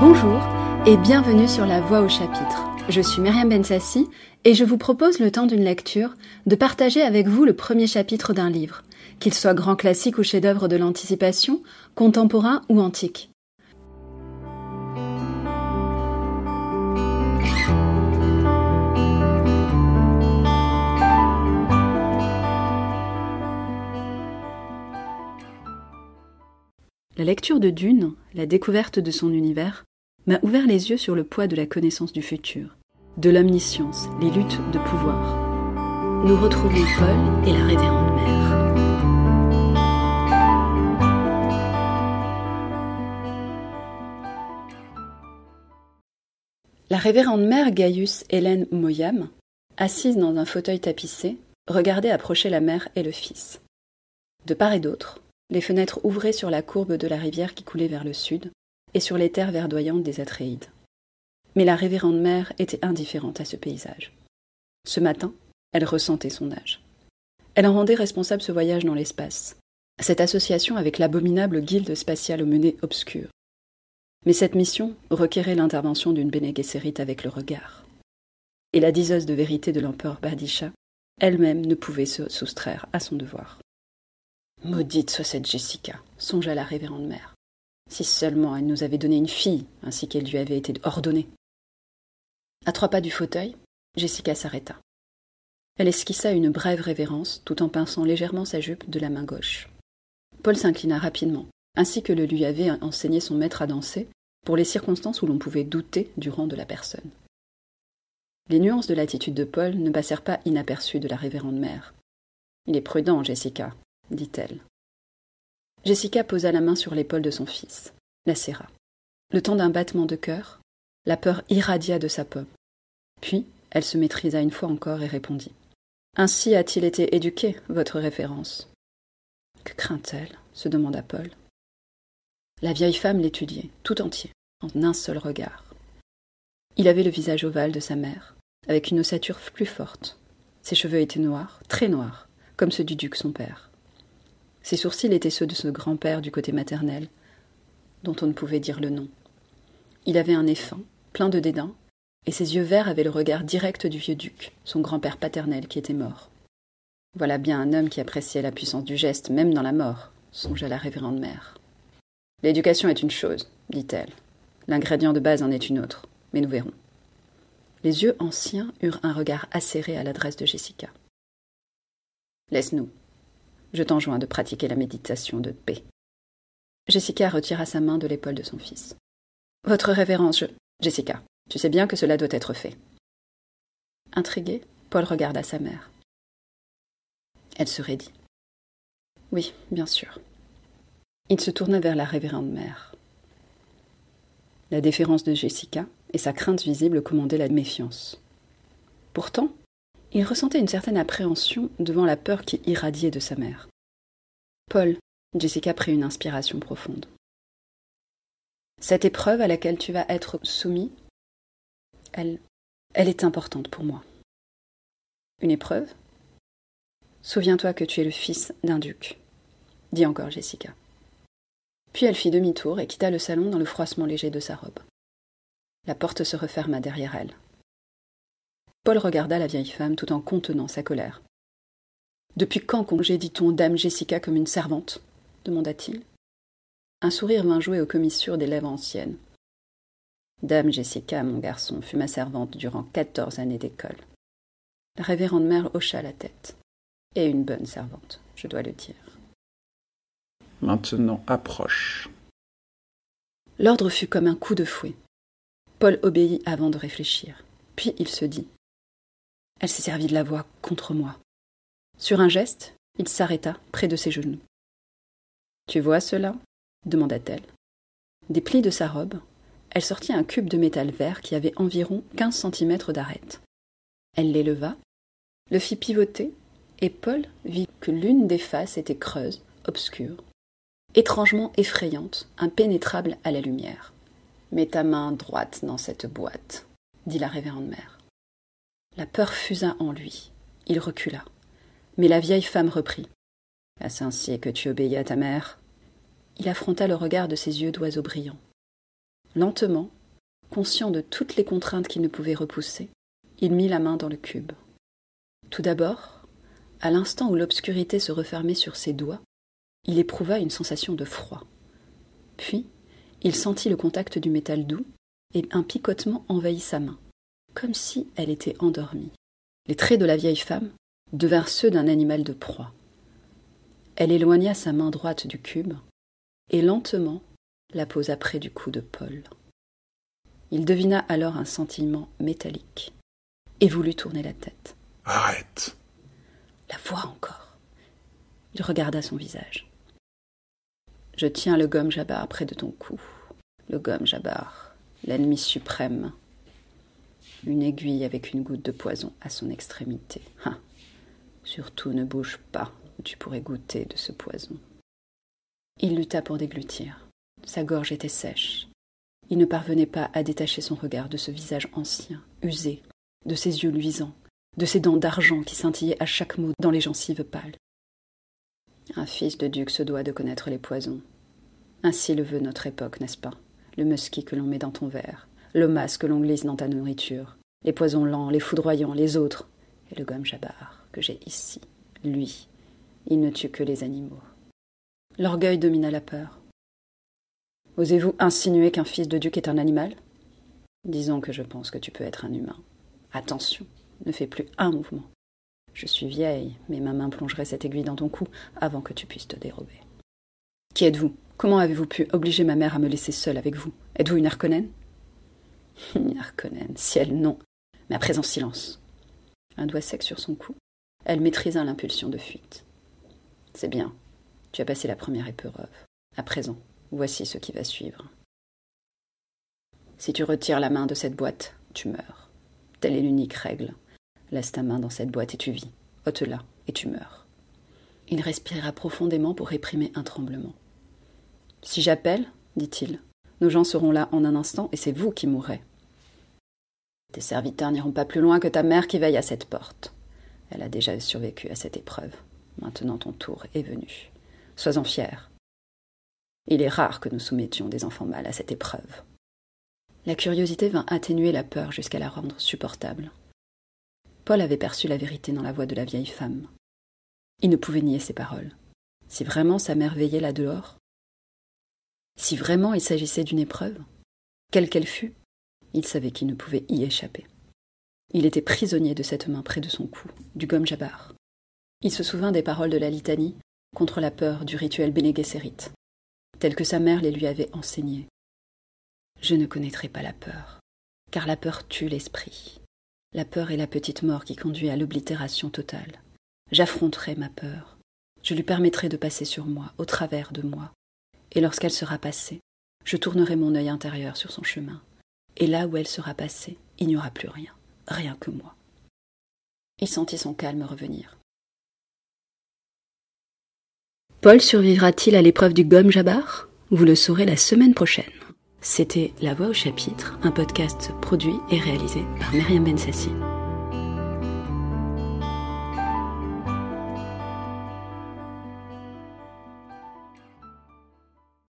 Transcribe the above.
Bonjour et bienvenue sur La Voix au chapitre. Je suis Myriam Bensassi et je vous propose le temps d'une lecture de partager avec vous le premier chapitre d'un livre, qu'il soit grand classique ou chef-d'œuvre de l'anticipation, contemporain ou antique. La lecture de Dune, la découverte de son univers, m'a ouvert les yeux sur le poids de la connaissance du futur, de l'omniscience, les luttes de pouvoir. Nous retrouvons Paul et la révérende mère. La révérende mère Gaius Hélène Moyam, assise dans un fauteuil tapissé, regardait approcher la mère et le fils. De part et d'autre, les fenêtres ouvraient sur la courbe de la rivière qui coulait vers le sud, et sur les terres verdoyantes des Atréides. Mais la révérende mère était indifférente à ce paysage. Ce matin, elle ressentait son âge. Elle en rendait responsable ce voyage dans l'espace, cette association avec l'abominable guilde spatiale au mené obscur. Mais cette mission requérait l'intervention d'une Bene avec le regard. Et la diseuse de vérité de l'empereur Badisha elle-même ne pouvait se soustraire à son devoir. Maudite soit cette Jessica, songea la révérende mère. Si seulement elle nous avait donné une fille, ainsi qu'elle lui avait été ordonnée. À trois pas du fauteuil, Jessica s'arrêta. Elle esquissa une brève révérence tout en pinçant légèrement sa jupe de la main gauche. Paul s'inclina rapidement, ainsi que le lui avait enseigné son maître à danser, pour les circonstances où l'on pouvait douter du rang de la personne. Les nuances de l'attitude de Paul ne passèrent pas inaperçues de la révérende mère. Il est prudent, Jessica, dit-elle. Jessica posa la main sur l'épaule de son fils, la serra. Le temps d'un battement de cœur, la peur irradia de sa paume. Puis, elle se maîtrisa une fois encore et répondit. Ainsi a-t-il été éduqué, votre référence. Que craint-elle? se demanda Paul. La vieille femme l'étudiait, tout entier, en un seul regard. Il avait le visage ovale de sa mère, avec une ossature plus forte. Ses cheveux étaient noirs, très noirs, comme ceux du duc son père. Ses sourcils étaient ceux de ce grand-père du côté maternel, dont on ne pouvait dire le nom. Il avait un nez fin, plein de dédain, et ses yeux verts avaient le regard direct du vieux duc, son grand-père paternel qui était mort. Voilà bien un homme qui appréciait la puissance du geste, même dans la mort, songea la révérende mère. L'éducation est une chose, dit-elle. L'ingrédient de base en est une autre, mais nous verrons. Les yeux anciens eurent un regard acéré à l'adresse de Jessica. Laisse-nous, je t'enjoins de pratiquer la méditation de paix. Jessica retira sa main de l'épaule de son fils. Votre révérence, je... Jessica, tu sais bien que cela doit être fait. Intrigué, Paul regarda sa mère. Elle se raidit. Oui, bien sûr. Il se tourna vers la révérende mère. La déférence de Jessica et sa crainte visible commandaient la méfiance. Pourtant, il ressentait une certaine appréhension devant la peur qui irradiait de sa mère. Paul, Jessica prit une inspiration profonde. Cette épreuve à laquelle tu vas être soumis, elle, elle est importante pour moi. Une épreuve? Souviens-toi que tu es le fils d'un duc, dit encore Jessica. Puis elle fit demi-tour et quitta le salon dans le froissement léger de sa robe. La porte se referma derrière elle. Paul regarda la vieille femme tout en contenant sa colère. Depuis quand congédie-t-on Dame Jessica comme une servante? demanda-t-il. Un sourire vint jouer aux commissures des lèvres anciennes. Dame Jessica, mon garçon, fut ma servante durant quatorze années d'école. La révérende mère hocha la tête. Et une bonne servante, je dois le dire. Maintenant approche. L'ordre fut comme un coup de fouet. Paul obéit avant de réfléchir. Puis il se dit elle s'est servie de la voix contre moi. Sur un geste, il s'arrêta près de ses genoux. Tu vois cela? demanda-t-elle. Des plis de sa robe, elle sortit un cube de métal vert qui avait environ quinze centimètres d'arête. Elle l'éleva, le fit pivoter, et Paul vit que l'une des faces était creuse, obscure, étrangement effrayante, impénétrable à la lumière. Mets ta main droite dans cette boîte, dit la révérende mère. La peur fusa en lui. Il recula. Mais la vieille femme reprit. Est-ce ainsi que tu obéis à ta mère Il affronta le regard de ses yeux d'oiseau brillant. Lentement, conscient de toutes les contraintes qu'il ne pouvait repousser, il mit la main dans le cube. Tout d'abord, à l'instant où l'obscurité se refermait sur ses doigts, il éprouva une sensation de froid. Puis, il sentit le contact du métal doux et un picotement envahit sa main, comme si elle était endormie. Les traits de la vieille femme devinrent ceux d'un animal de proie. Elle éloigna sa main droite du cube et lentement la posa près du cou de Paul. Il devina alors un sentiment métallique et voulut tourner la tête. Arrête. La voix encore. Il regarda son visage. Je tiens le gomme Jabbar près de ton cou. Le gomme Jabbar, l'ennemi suprême. Une aiguille avec une goutte de poison à son extrémité. Hein. Surtout ne bouge pas, tu pourrais goûter de ce poison. Il lutta pour déglutir. Sa gorge était sèche. Il ne parvenait pas à détacher son regard de ce visage ancien, usé, de ses yeux luisants, de ses dents d'argent qui scintillaient à chaque mot dans les gencives pâles. Un fils de duc se doit de connaître les poisons. Ainsi le veut notre époque, n'est-ce pas? Le musky que l'on met dans ton verre, le masque que l'on glisse dans ta nourriture, les poisons lents, les foudroyants, les autres, et le gomme jabbar que j'ai ici. Lui, il ne tue que les animaux. L'orgueil domina la peur. Osez-vous insinuer qu'un fils de duc est un animal? Disons que je pense que tu peux être un humain. Attention, ne fais plus un mouvement. Je suis vieille, mais ma main plongerait cette aiguille dans ton cou avant que tu puisses te dérober. Qui êtes-vous? Comment avez-vous pu obliger ma mère à me laisser seule avec vous? Êtes-vous une Harkonnen? Une Harkonnen, ciel, non. Mais à présent, silence. Un doigt sec sur son cou, elle maîtrisa l'impulsion de fuite. C'est bien. Tu as passé la première épreuve. À présent, Voici ce qui va suivre. Si tu retires la main de cette boîte, tu meurs. Telle est l'unique règle. Laisse ta main dans cette boîte et tu vis. Ôte-la et tu meurs. Il respira profondément pour réprimer un tremblement. Si j'appelle, dit-il, nos gens seront là en un instant et c'est vous qui mourrez. Tes serviteurs n'iront pas plus loin que ta mère qui veille à cette porte. Elle a déjà survécu à cette épreuve. Maintenant ton tour est venu. Sois-en fier. Il est rare que nous soumettions des enfants mâles à cette épreuve. La curiosité vint atténuer la peur jusqu'à la rendre supportable. Paul avait perçu la vérité dans la voix de la vieille femme. Il ne pouvait nier ses paroles. Si vraiment sa mère veillait là dehors, si vraiment il s'agissait d'une épreuve, quelle qu'elle fût, il savait qu'il ne pouvait y échapper. Il était prisonnier de cette main près de son cou, du gomme jabbar. Il se souvint des paroles de la litanie contre la peur du rituel Bene tel que sa mère les lui avait enseignés. Je ne connaîtrai pas la peur, car la peur tue l'esprit. La peur est la petite mort qui conduit à l'oblitération totale. J'affronterai ma peur. Je lui permettrai de passer sur moi, au travers de moi. Et lorsqu'elle sera passée, je tournerai mon œil intérieur sur son chemin. Et là où elle sera passée, il n'y aura plus rien, rien que moi. Il sentit son calme revenir. Paul survivra-t-il à l'épreuve du gomme Jabbar? Vous le saurez la semaine prochaine. C'était La Voix au chapitre, un podcast produit et réalisé par Myriam Bensassi.